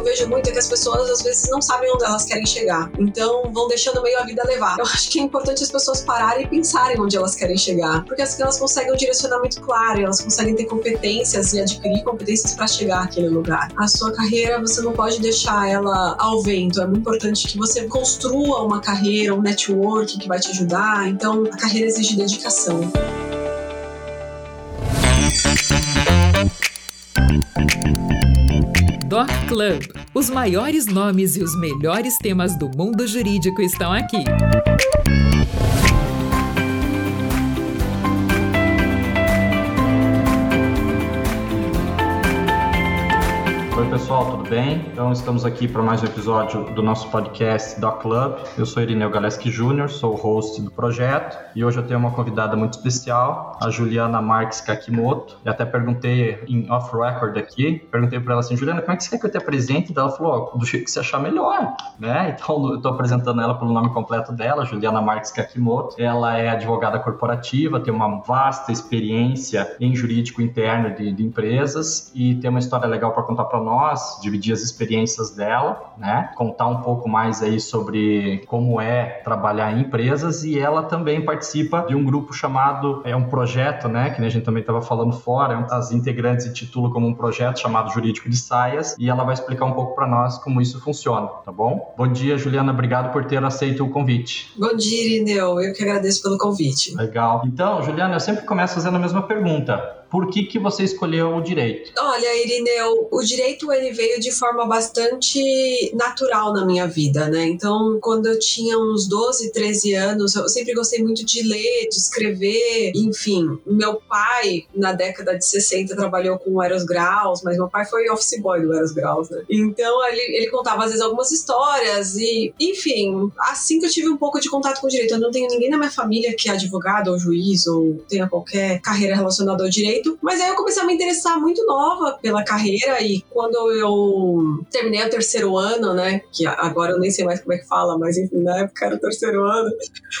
eu vejo muito é que as pessoas às vezes não sabem onde elas querem chegar. Então vão deixando meio a vida levar. Eu acho que é importante as pessoas pararem e pensarem onde elas querem chegar. Porque assim elas conseguem um direcionamento claro, elas conseguem ter competências e adquirir competências para chegar àquele lugar. A sua carreira, você não pode deixar ela ao vento. É muito importante que você construa uma carreira, um network que vai te ajudar. Então, a carreira exige dedicação. Doc Club. Os maiores nomes e os melhores temas do mundo jurídico estão aqui. Pessoal, tudo bem? Então estamos aqui para mais um episódio do nosso podcast Doc Club. Eu sou Irineu Galeski Júnior, sou o host do projeto e hoje eu tenho uma convidada muito especial, a Juliana Marques Kakimoto. E até perguntei em off record aqui, perguntei para ela assim, Juliana, como é que você quer que eu te apresente? ela falou, oh, do jeito que você achar melhor, né? Então eu estou apresentando ela pelo nome completo dela, Juliana Marques Kakimoto. Ela é advogada corporativa, tem uma vasta experiência em jurídico interno de, de empresas e tem uma história legal para contar para nós nós, dividir as experiências dela, né? Contar um pouco mais aí sobre como é trabalhar em empresas e ela também participa de um grupo chamado, é um projeto, né? Que a gente também estava falando fora, as integrantes se titulam como um projeto chamado Jurídico de Saias e ela vai explicar um pouco para nós como isso funciona, tá bom? Bom dia, Juliana, obrigado por ter aceito o convite. Bom dia, Irineu, eu que agradeço pelo convite. Legal. Então, Juliana, eu sempre começo fazendo a mesma pergunta por que, que você escolheu o direito? Olha, Irineu, o direito ele veio de forma bastante natural na minha vida, né? Então, quando eu tinha uns 12, 13 anos, eu sempre gostei muito de ler, de escrever, enfim. Meu pai, na década de 60, trabalhou com o Eros Graus, mas meu pai foi office boy do Eros Graus, né? Então, ele, ele contava às vezes algumas histórias e, enfim, assim que eu tive um pouco de contato com o direito, eu não tenho ninguém na minha família que é advogado ou juiz ou tenha qualquer carreira relacionada ao direito, direito. Mas aí eu comecei a me interessar muito nova pela carreira e quando eu terminei o terceiro ano, né, que agora eu nem sei mais como é que fala, mas enfim, na época era o terceiro ano,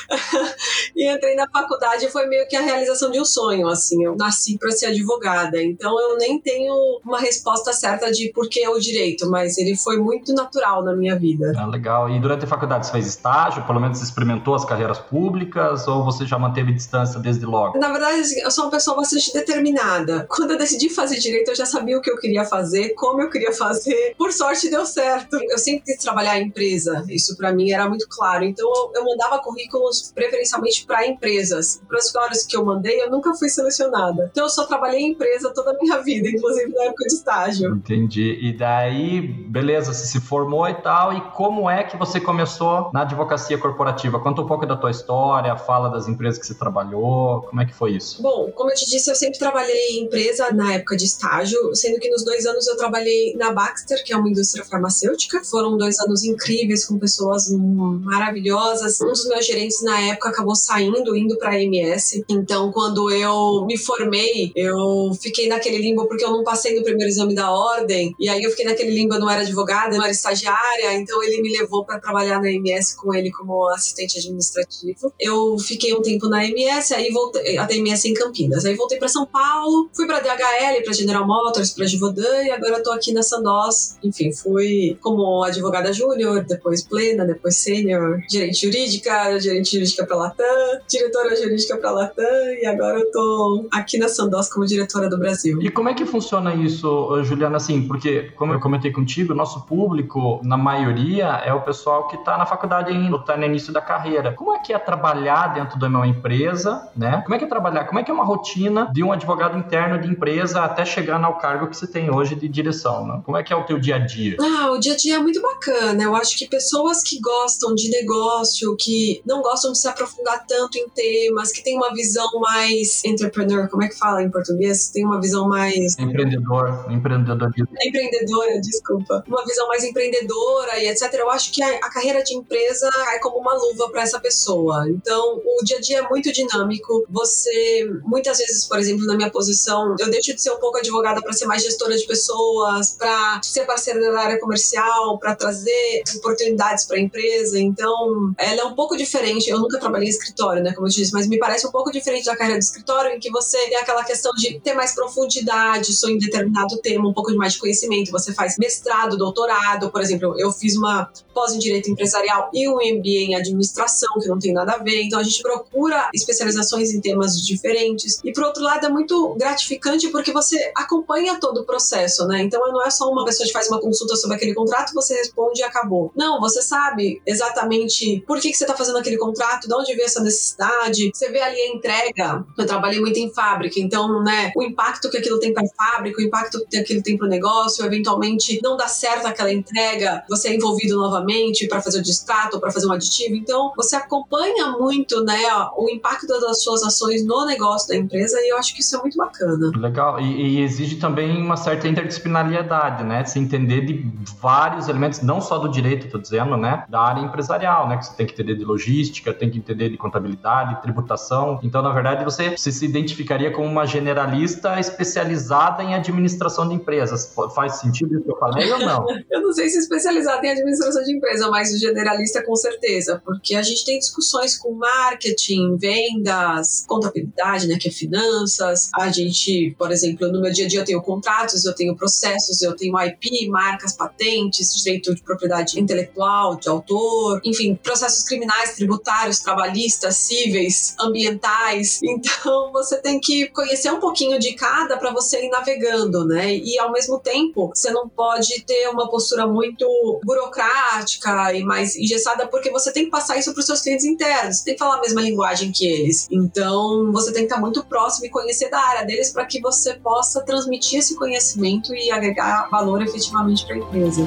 e entrei na faculdade foi meio que a realização de um sonho, assim, eu nasci para ser advogada, então eu nem tenho uma resposta certa de por que o direito, mas ele foi muito natural na minha vida. Ah, legal. E durante a faculdade você fez estágio, pelo menos experimentou as carreiras públicas ou você já manteve distância desde logo? Na verdade, assim, eu sou uma pessoa bastante determinada determinada. Quando eu decidi fazer direito, eu já sabia o que eu queria fazer, como eu queria fazer. Por sorte, deu certo. Eu sempre quis trabalhar em empresa. Isso para mim era muito claro. Então, eu mandava currículos preferencialmente para empresas. Para as escolas que eu mandei, eu nunca fui selecionada. Então, eu só trabalhei em empresa toda a minha vida, inclusive na época de estágio. Entendi. E daí, beleza, você se formou e tal. E como é que você começou na advocacia corporativa? Conta um pouco da tua história, fala das empresas que você trabalhou. Como é que foi isso? Bom, como eu te disse, eu sempre trabalhei trabalhei em empresa na época de estágio, sendo que nos dois anos eu trabalhei na Baxter, que é uma indústria farmacêutica. Foram dois anos incríveis com pessoas maravilhosas. Um dos meus gerentes na época acabou saindo, indo para a MS. Então, quando eu me formei, eu fiquei naquele limbo porque eu não passei no primeiro exame da ordem. E aí eu fiquei naquele limbo, eu não era advogada, eu não era estagiária. Então, ele me levou para trabalhar na MS com ele como assistente administrativo. Eu fiquei um tempo na MS, aí voltei, a MS em Campinas. Aí voltei para São Paulo Paulo, fui para DHL, para General Motors, para Givaudan e agora estou aqui na Sandoz. Enfim, fui como advogada júnior, depois plena, depois sênior, gerente jurídica, gerente jurídica para Latam, diretora jurídica para Latam e agora eu tô aqui na Sandoz como diretora do Brasil. E como é que funciona isso, Juliana? Assim, porque como eu comentei contigo, nosso público, na maioria, é o pessoal que está na faculdade ainda, está no início da carreira. Como é que é trabalhar dentro de uma empresa, né? Como é que é trabalhar? Como é que é uma rotina de um advogado advogado interno de empresa até chegar ao cargo que você tem hoje de direção, né? Como é que é o teu dia a dia? Ah, o dia a dia é muito bacana. Eu acho que pessoas que gostam de negócio, que não gostam de se aprofundar tanto em temas, que tem uma visão mais entrepreneur, como é que fala em português? Tem uma visão mais empreendedor, empreendedorismo. Empreendedora, desculpa. Uma visão mais empreendedora e etc. Eu acho que a, a carreira de empresa é como uma luva para essa pessoa. Então, o dia a dia é muito dinâmico. Você muitas vezes, por exemplo, na minha posição, eu deixo de ser um pouco advogada para ser mais gestora de pessoas, para ser parceira da área comercial, para trazer oportunidades para a empresa. Então, ela é um pouco diferente. Eu nunca trabalhei em escritório, né, como eu disse, mas me parece um pouco diferente da carreira do escritório, em que você tem aquela questão de ter mais profundidade só em determinado tema, um pouco de mais de conhecimento. Você faz mestrado, doutorado, por exemplo, eu fiz uma pós em direito empresarial e um MBA em administração, que não tem nada a ver. Então, a gente procura especializações em temas diferentes. E por outro lado, é muito gratificante porque você acompanha todo o processo, né? Então não é só uma pessoa que faz uma consulta sobre aquele contrato, você responde e acabou. Não, você sabe exatamente por que, que você está fazendo aquele contrato, de onde veio essa necessidade. Você vê ali a entrega. Eu trabalhei muito em fábrica, então, né, o impacto que aquilo tem para a fábrica, o impacto que aquilo tem para o negócio, eventualmente não dá certo aquela entrega, você é envolvido novamente para fazer o distrato, para fazer um aditivo. Então, você acompanha muito, né, o impacto das suas ações no negócio da empresa e eu acho que isso é muito bacana. Legal, e, e exige também uma certa interdisciplinariedade, né? Se entender de vários elementos, não só do direito, estou dizendo, né? Da área empresarial, né? Que você tem que entender de logística, tem que entender de contabilidade, tributação. Então, na verdade, você, você se identificaria como uma generalista especializada em administração de empresas. Faz sentido isso que eu falei ou não? eu não sei se especializada em administração de empresa, mas generalista com certeza, porque a gente tem discussões com marketing, vendas, contabilidade, né, que é finanças. A gente, por exemplo, no meu dia a dia eu tenho contratos, eu tenho processos, eu tenho IP, marcas, patentes, direito de propriedade intelectual, de autor, enfim, processos criminais, tributários, trabalhistas, cíveis, ambientais. Então, você tem que conhecer um pouquinho de cada para você ir navegando, né? E ao mesmo tempo, você não pode ter uma postura muito burocrática e mais engessada, porque você tem que passar isso para os seus clientes internos, você tem que falar a mesma linguagem que eles. Então, você tem que estar muito próximo e conhecer da área deles para que você possa transmitir esse conhecimento e agregar valor efetivamente para a empresa.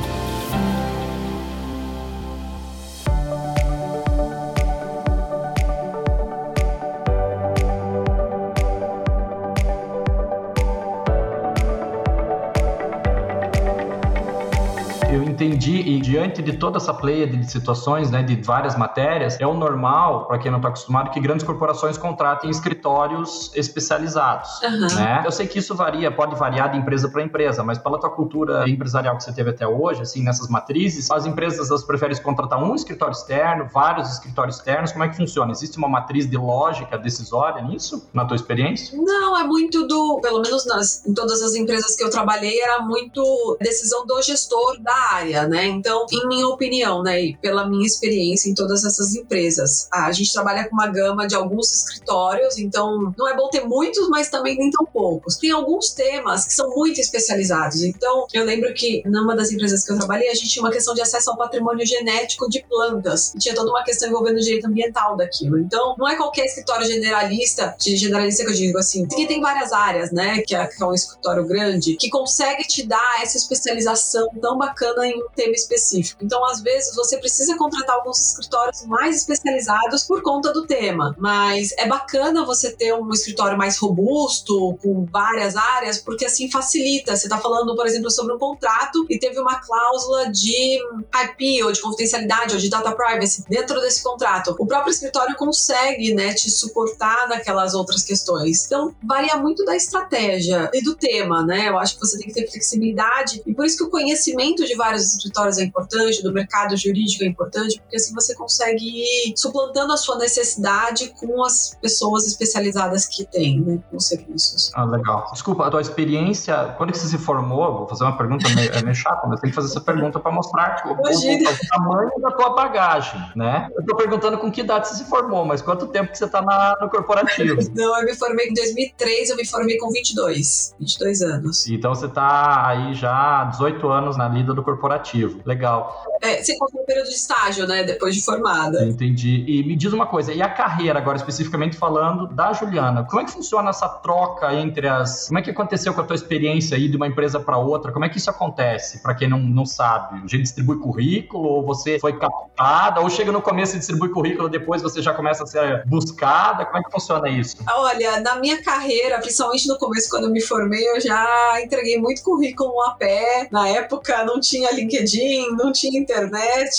Entendi, e diante de toda essa pleia de situações, né, de várias matérias, é o normal, para quem não está acostumado, que grandes corporações contratem escritórios especializados. Uhum. Né? Eu sei que isso varia, pode variar de empresa para empresa, mas pela tua cultura empresarial que você teve até hoje, assim, nessas matrizes, as empresas elas preferem contratar um escritório externo, vários escritórios externos, como é que funciona? Existe uma matriz de lógica decisória nisso, na tua experiência? Não, é muito do, pelo menos nas, em todas as empresas que eu trabalhei, era muito decisão do gestor da área, né? Então, em minha opinião, né, e pela minha experiência em todas essas empresas, a gente trabalha com uma gama de alguns escritórios, então não é bom ter muitos, mas também nem tão poucos. Tem alguns temas que são muito especializados. Então, eu lembro que numa das empresas que eu trabalhei, a gente tinha uma questão de acesso ao patrimônio genético de plantas. E tinha toda uma questão envolvendo o direito ambiental daquilo. Então, não é qualquer escritório generalista, de generalista que eu digo assim, que tem várias áreas, né, que é, que é um escritório grande, que consegue te dar essa especialização tão bacana em um tema específico. Então, às vezes, você precisa contratar alguns escritórios mais especializados por conta do tema. Mas é bacana você ter um escritório mais robusto, com várias áreas, porque assim facilita. Você está falando, por exemplo, sobre um contrato e teve uma cláusula de IP ou de confidencialidade ou de data privacy dentro desse contrato. O próprio escritório consegue, né, te suportar naquelas outras questões. Então, varia muito da estratégia e do tema, né? Eu acho que você tem que ter flexibilidade e por isso que o conhecimento de vários escritórios é importante, do mercado jurídico é importante, porque assim você consegue ir suplantando a sua necessidade com as pessoas especializadas que tem, né, com os serviços. Ah, legal. Desculpa, a tua experiência, quando que você se formou, vou fazer uma pergunta meio, é meio chata, mas tem que fazer essa pergunta para mostrar o, o, tamanho da tua bagagem, né? Eu tô perguntando com que idade você se formou, mas quanto tempo que você tá na, no corporativo? Não, eu me formei em 2003, eu me formei com 22, 22 anos. Então você tá aí já há 18 anos na lida do corporativo. Legal. É, você conta um período de estágio, né? Depois de formada. Entendi. E me diz uma coisa, e a carreira, agora especificamente falando da Juliana, como é que funciona essa troca entre as. Como é que aconteceu com a tua experiência aí de uma empresa para outra? Como é que isso acontece, para quem não, não sabe? A gente distribui currículo, ou você foi captada, ou chega no começo e distribui currículo, depois você já começa a ser buscada? Como é que funciona isso? Olha, na minha carreira, principalmente no começo, quando eu me formei, eu já entreguei muito currículo a pé. Na época não tinha LinkedIn, não tinha internet,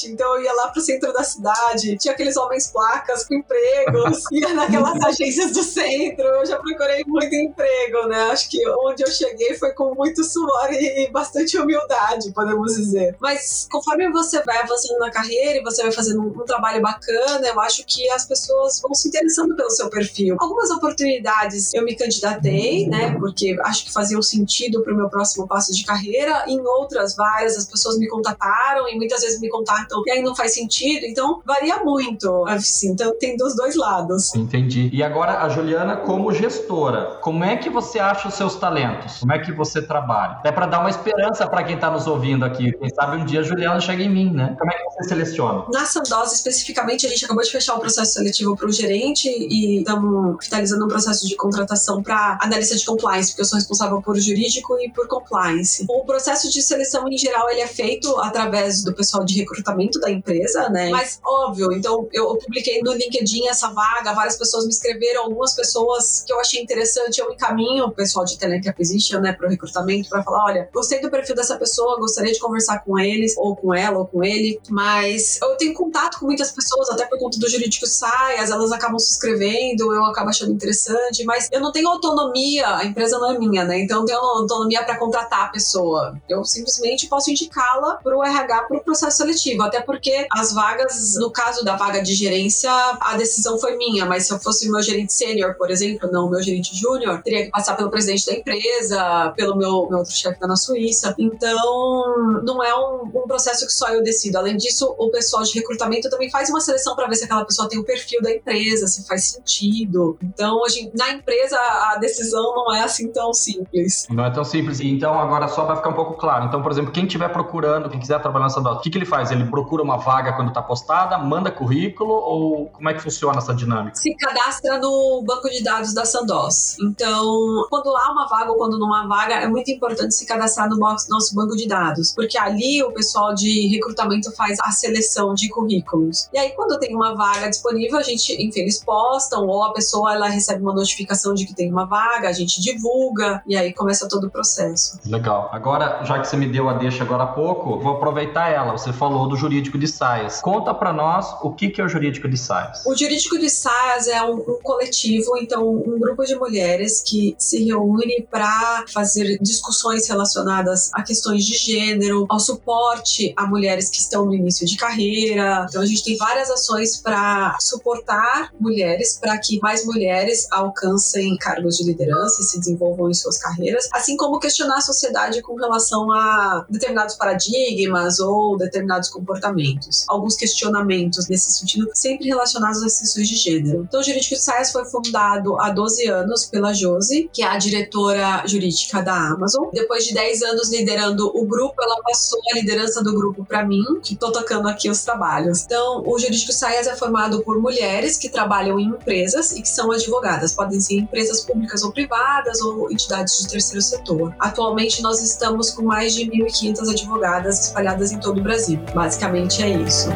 então eu ia lá pro centro da cidade, tinha aqueles homens placas com empregos, ia naquelas agências do centro, eu já procurei muito emprego, né? Acho que onde eu cheguei foi com muito suor e bastante humildade, podemos dizer. Mas conforme você vai avançando na carreira e você vai fazendo um, um trabalho bacana, eu acho que as pessoas vão se interessando pelo seu perfil. Algumas oportunidades eu me candidatei, né? Porque acho que fazia um sentido para o meu próximo passo de carreira. Em outras várias, as pessoas me contataram e muitas vezes me contatam e aí não faz sentido. Então, varia muito, assim. Então, tem dos dois lados. Entendi. E agora, a Juliana, como gestora, como é que você acha os seus talentos? Como é que você trabalha? É para dar uma esperança para quem está nos ouvindo aqui. Quem sabe um dia a Juliana chega em mim, né? Como é que você seleciona? Na Sandoz, especificamente, a gente acabou de fechar o processo seletivo para o gerente e estamos finalizando um processo de contratação para analista de compliance, porque eu sou responsável por jurídico e por compliance. O processo de seleção, em geral, ele é feito através do pessoal de recrutamento da empresa, né? Mas, óbvio, então eu publiquei no LinkedIn essa vaga, várias pessoas me escreveram, algumas pessoas que eu achei interessante, eu encaminho o pessoal de Talent Acquisition, né, para o recrutamento, para falar: olha, gostei do perfil dessa pessoa, gostaria de conversar com eles, ou com ela, ou com ele, mas eu tenho contato com muitas pessoas, até por conta do jurídico saias, elas acabam se inscrevendo, eu acabo achando interessante, mas eu não tenho autonomia, a empresa não é minha, né? Então eu tenho autonomia para contratar a pessoa. Eu simplesmente posso indicá-la para o RH para o processo seletivo, até porque as vagas, no caso da vaga de gerência, a decisão foi minha, mas se eu fosse meu gerente sênior, por exemplo, não meu gerente júnior, teria que passar pelo presidente da empresa, pelo meu, meu outro chefe na Suíça. Então, não é um, um processo que só eu decido. Além disso, o pessoal de recrutamento também faz uma seleção para ver se aquela pessoa tem o perfil da empresa, se faz sentido. Então, hoje, na empresa, a decisão não é assim tão simples. Não é tão simples. Então, agora só para ficar um pouco claro. Então, por exemplo, quem estiver procurando, quem quiser trabalhar nessa que, que ele faz? Ele procura uma vaga quando está postada, manda currículo ou como é que funciona essa dinâmica? Se cadastra no banco de dados da Sandoz. Então, quando há uma vaga ou quando não há vaga, é muito importante se cadastrar no nosso banco de dados, porque ali o pessoal de recrutamento faz a seleção de currículos. E aí, quando tem uma vaga disponível, a gente, enfim, eles postam ou a pessoa ela recebe uma notificação de que tem uma vaga, a gente divulga e aí começa todo o processo. Legal. Agora, já que você me deu a deixa agora há pouco, vou aproveitar ela. Você falou do jurídico de saias. Conta para nós o que é o jurídico de saias. O jurídico de saias é um, um coletivo, então um grupo de mulheres que se reúne para fazer discussões relacionadas a questões de gênero, ao suporte a mulheres que estão no início de carreira. Então a gente tem várias ações para suportar mulheres para que mais mulheres alcancem cargos de liderança e se desenvolvam em suas carreiras, assim como questionar a sociedade com relação a determinados paradigmas ou determinados comportamentos. Alguns questionamentos nesse sentido, sempre relacionados às questões de gênero. Então, o Jurídico de Saias foi fundado há 12 anos pela Josi, que é a diretora jurídica da Amazon. Depois de 10 anos liderando o grupo, ela passou a liderança do grupo para mim, que estou tocando aqui os trabalhos. Então, o Jurídico Saias é formado por mulheres que trabalham em empresas e que são advogadas. Podem ser empresas públicas ou privadas ou entidades de terceiro setor. Atualmente, nós estamos com mais de 1.500 advogadas espalhadas em todo o Brasil. Basicamente é isso.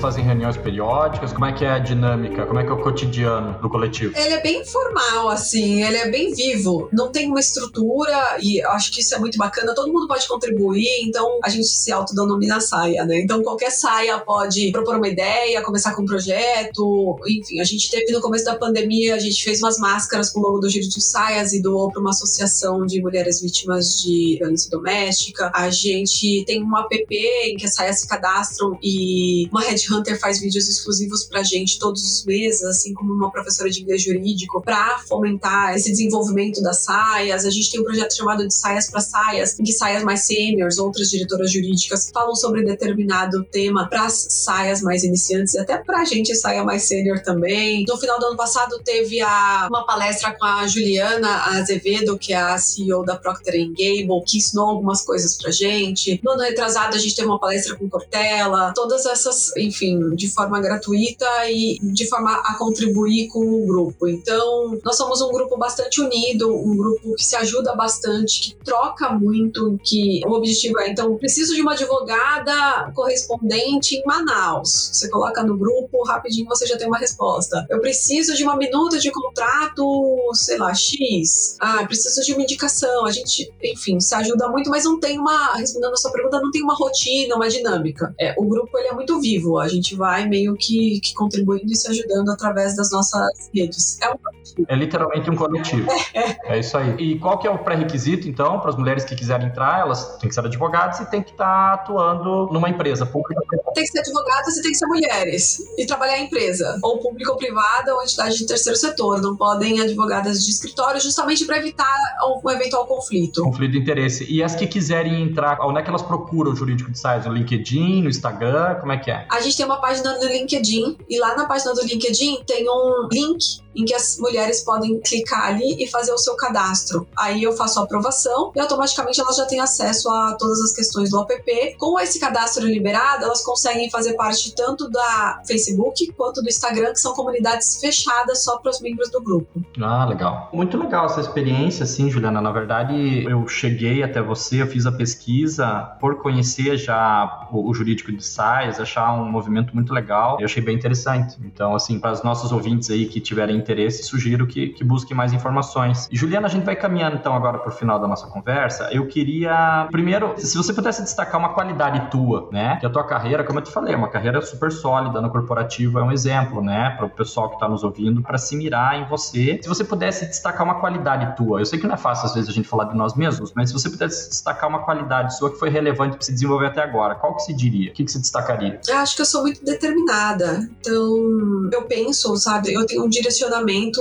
Fazem reuniões periódicas? Como é que é a dinâmica? Como é que é o cotidiano do coletivo? Ele é bem formal, assim, ele é bem vivo. Não tem uma estrutura e acho que isso é muito bacana. Todo mundo pode contribuir, então a gente se autodenomina saia, né? Então qualquer saia pode propor uma ideia, começar com um projeto, enfim. A gente teve no começo da pandemia, a gente fez umas máscaras com o logo do Giro de Saias e doou para uma associação de mulheres vítimas de violência doméstica. A gente tem um app em que as saias se cadastram e uma Headhunter faz vídeos exclusivos pra gente todos os meses, assim como uma professora de inglês jurídico, para fomentar esse desenvolvimento das saias. A gente tem um projeto chamado de Saias para Saias, em que saias mais seniors, outras diretoras jurídicas, falam sobre determinado tema para as saias mais iniciantes e até pra gente saia mais sênior também. No final do ano passado teve a, uma palestra com a Juliana Azevedo, que é a CEO da Procter Gamble, que ensinou algumas coisas pra gente. No ano retrasado a gente teve uma palestra com Cortella. Todas essas conversas, enfim, de forma gratuita e de forma a contribuir com o grupo. Então, nós somos um grupo bastante unido, um grupo que se ajuda bastante, que troca muito, que o objetivo é, então, preciso de uma advogada correspondente em Manaus. Você coloca no grupo, rapidinho você já tem uma resposta. Eu preciso de uma minuta de contrato, sei lá, X. Ah, preciso de uma indicação. A gente, enfim, se ajuda muito, mas não tem uma, respondendo a sua pergunta, não tem uma rotina, uma dinâmica. É, o grupo ele é muito vivo. A gente vai meio que, que contribuindo e se ajudando através das nossas redes. É um coletivo. É literalmente um coletivo. É, é isso aí. E qual que é o pré-requisito, então, para as mulheres que quiserem entrar? Elas têm que ser advogadas e têm que estar tá atuando numa empresa pública. Tem que ser advogadas e tem que ser mulheres. E trabalhar em empresa, ou pública ou privada, ou entidade de terceiro setor. Não podem advogadas de escritório, justamente para evitar um eventual conflito. Conflito de interesse. E as que quiserem entrar, onde é que elas procuram o jurídico de sites? No LinkedIn, no Instagram? Como é que é? A gente tem uma página no LinkedIn, e lá na página do LinkedIn tem um link em que as mulheres podem clicar ali e fazer o seu cadastro. Aí eu faço a aprovação e automaticamente elas já têm acesso a todas as questões do app. Com esse cadastro liberado, elas conseguem fazer parte tanto da Facebook quanto do Instagram, que são comunidades fechadas só para os membros do grupo. Ah, legal. Muito legal essa experiência, sim, Juliana. Na verdade, eu cheguei até você, eu fiz a pesquisa por conhecer já o, o jurídico de SAIS, achar um movimento muito legal. Eu achei bem interessante. Então, assim, para os nossos ouvintes aí que tiverem interesse, sugiro que, que busquem mais informações. Juliana, a gente vai caminhando então agora para o final da nossa conversa. Eu queria, primeiro, se você pudesse destacar uma qualidade tua, né? Que a tua carreira, como eu te falei, é uma carreira super sólida no corporativo, é um exemplo, né? Para o pessoal que está nos ouvindo, para se mirar em você. Se você pudesse destacar uma qualidade tua, eu sei que não é fácil às vezes a gente falar de nós mesmos, mas se você pudesse destacar uma qualidade sua que foi relevante para se desenvolver até agora, qual que se diria? O que, que se destacaria? Eu acho que eu sou muito determinada. Então, eu penso, sabe? Eu tenho um direcionamento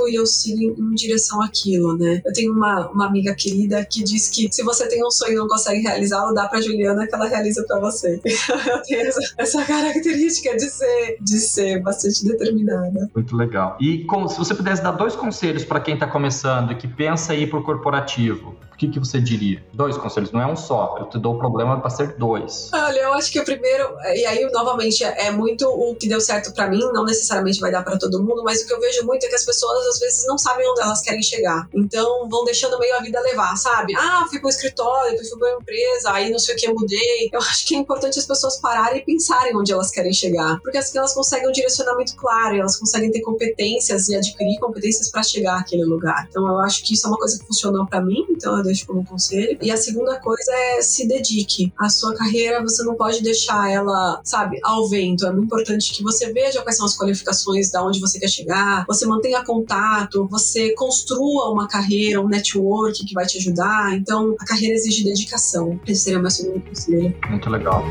e eu sigo em, em direção àquilo, né? Eu tenho uma, uma amiga querida que diz que se você tem um sonho e não consegue realizá-lo, dá pra Juliana que ela realiza pra você. eu tenho essa, essa, característica de ser, de ser bastante determinada. Muito legal. E com, se você pudesse dar dois conselhos para quem tá começando e que pensa em ir pro corporativo, que, que você diria? Dois conselhos, não é um só. Eu te dou o problema para ser dois. Olha, eu acho que o primeiro, e aí novamente é muito o que deu certo para mim, não necessariamente vai dar para todo mundo, mas o que eu vejo muito é que as pessoas às vezes não sabem onde elas querem chegar. Então vão deixando meio a vida levar, sabe? Ah, fui pro escritório, fui pra uma empresa, aí não sei o que mudei. Eu acho que é importante as pessoas pararem e pensarem onde elas querem chegar, porque assim elas conseguem um direcionamento claro, elas conseguem ter competências e adquirir competências para chegar àquele lugar. Então eu acho que isso é uma coisa que funcionou para mim, então eu deixo como conselho. E a segunda coisa é se dedique. A sua carreira, você não pode deixar ela, sabe, ao vento. É muito importante que você veja quais são as qualificações, da onde você quer chegar, você mantenha contato, você construa uma carreira, um network que vai te ajudar. Então, a carreira exige dedicação. Esse seria o meu segundo conselho. Muito legal.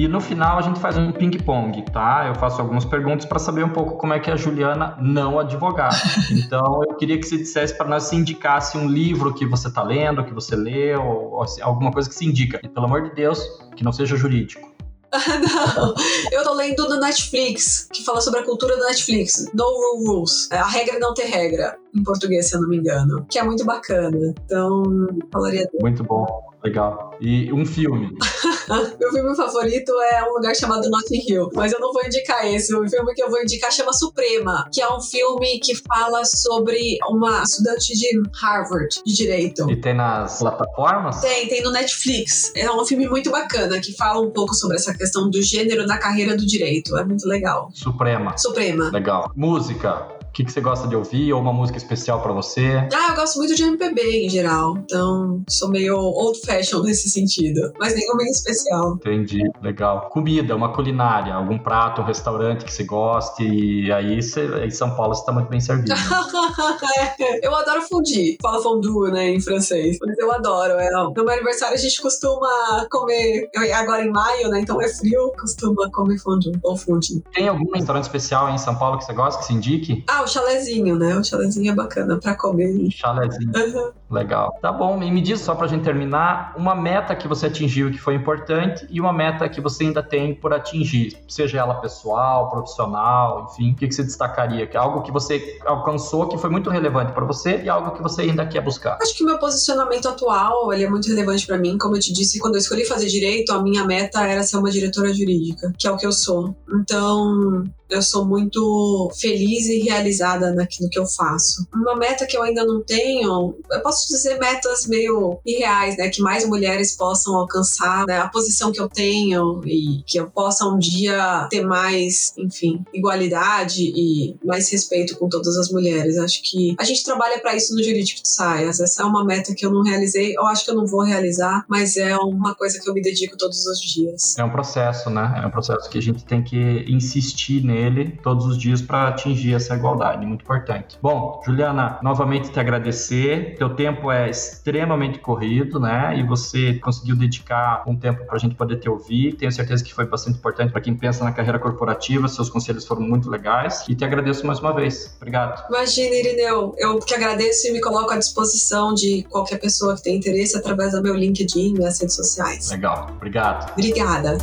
E no final a gente faz um ping-pong, tá? Eu faço algumas perguntas para saber um pouco como é que é a Juliana não advogada. Então eu queria que você dissesse para nós se indicasse um livro que você está lendo, que você leu, ou, alguma coisa que se indica. E pelo amor de Deus, que não seja jurídico. não, eu tô lendo no Netflix, que fala sobre a cultura do Netflix. No Rule Rules. É, a regra é não ter regra, em português, se eu não me engano. Que é muito bacana. Então, falaria. Muito bom, legal. E um filme. Meu filme favorito é um lugar chamado Notting Hill, mas eu não vou indicar esse. O filme que eu vou indicar chama Suprema, que é um filme que fala sobre uma estudante de Harvard de direito. E tem nas plataformas? Tem, tem no Netflix. É um filme muito bacana que fala um pouco sobre essa questão do gênero na carreira do direito. É muito legal. Suprema. Suprema. Legal. Música. O que, que você gosta de ouvir? Ou uma música especial para você? Ah, eu gosto muito de MPB em geral. Então, sou meio old fashion nesse sentido. Mas nenhuma em especial. Entendi, legal. Comida, uma culinária, algum prato, um restaurante que você goste. E aí, você, em São Paulo, você tá muito bem servido. eu adoro fundir. Fala fondue, né, em francês. Mas eu adoro. É, no meu aniversário, a gente costuma comer. Agora em maio, né? Então é frio, costuma comer fondue ou fundir. Tem algum restaurante especial em São Paulo que você gosta, que se indique? Ah, o chalezinho, né? O chalezinho é bacana pra comer. Chalezinho. Uhum. Legal. Tá bom, e me diz só pra gente terminar, uma meta que você atingiu que foi importante e uma meta que você ainda tem por atingir, seja ela pessoal, profissional, enfim, o que, que você destacaria? Que é algo que você alcançou que foi muito relevante para você e algo que você ainda quer buscar? Acho que o meu posicionamento atual ele é muito relevante para mim. Como eu te disse, quando eu escolhi fazer direito, a minha meta era ser uma diretora jurídica, que é o que eu sou. Então, eu sou muito feliz e realizada naquilo que eu faço. Uma meta que eu ainda não tenho, eu posso dizer metas meio irreais, né? Que mais mulheres possam alcançar né? a posição que eu tenho e que eu possa um dia ter mais, enfim, igualdade e mais respeito com todas as mulheres. Acho que a gente trabalha para isso no Jurídico de Saias. Essa é uma meta que eu não realizei, eu acho que eu não vou realizar, mas é uma coisa que eu me dedico todos os dias. É um processo, né? É um processo que a gente tem que insistir nele todos os dias para atingir essa igualdade, muito importante. Bom, Juliana, novamente te agradecer. Teu tempo é extremamente corrido, né? E você conseguiu dedicar um tempo para a gente poder te ouvir. Tenho certeza que foi bastante importante para quem pensa na carreira corporativa. Seus conselhos foram muito legais e te agradeço mais uma vez. Obrigado. Imagina, Irineu. Eu que agradeço e me coloco à disposição de qualquer pessoa que tenha interesse através do meu LinkedIn e minhas redes sociais. Legal. Obrigado. Obrigada.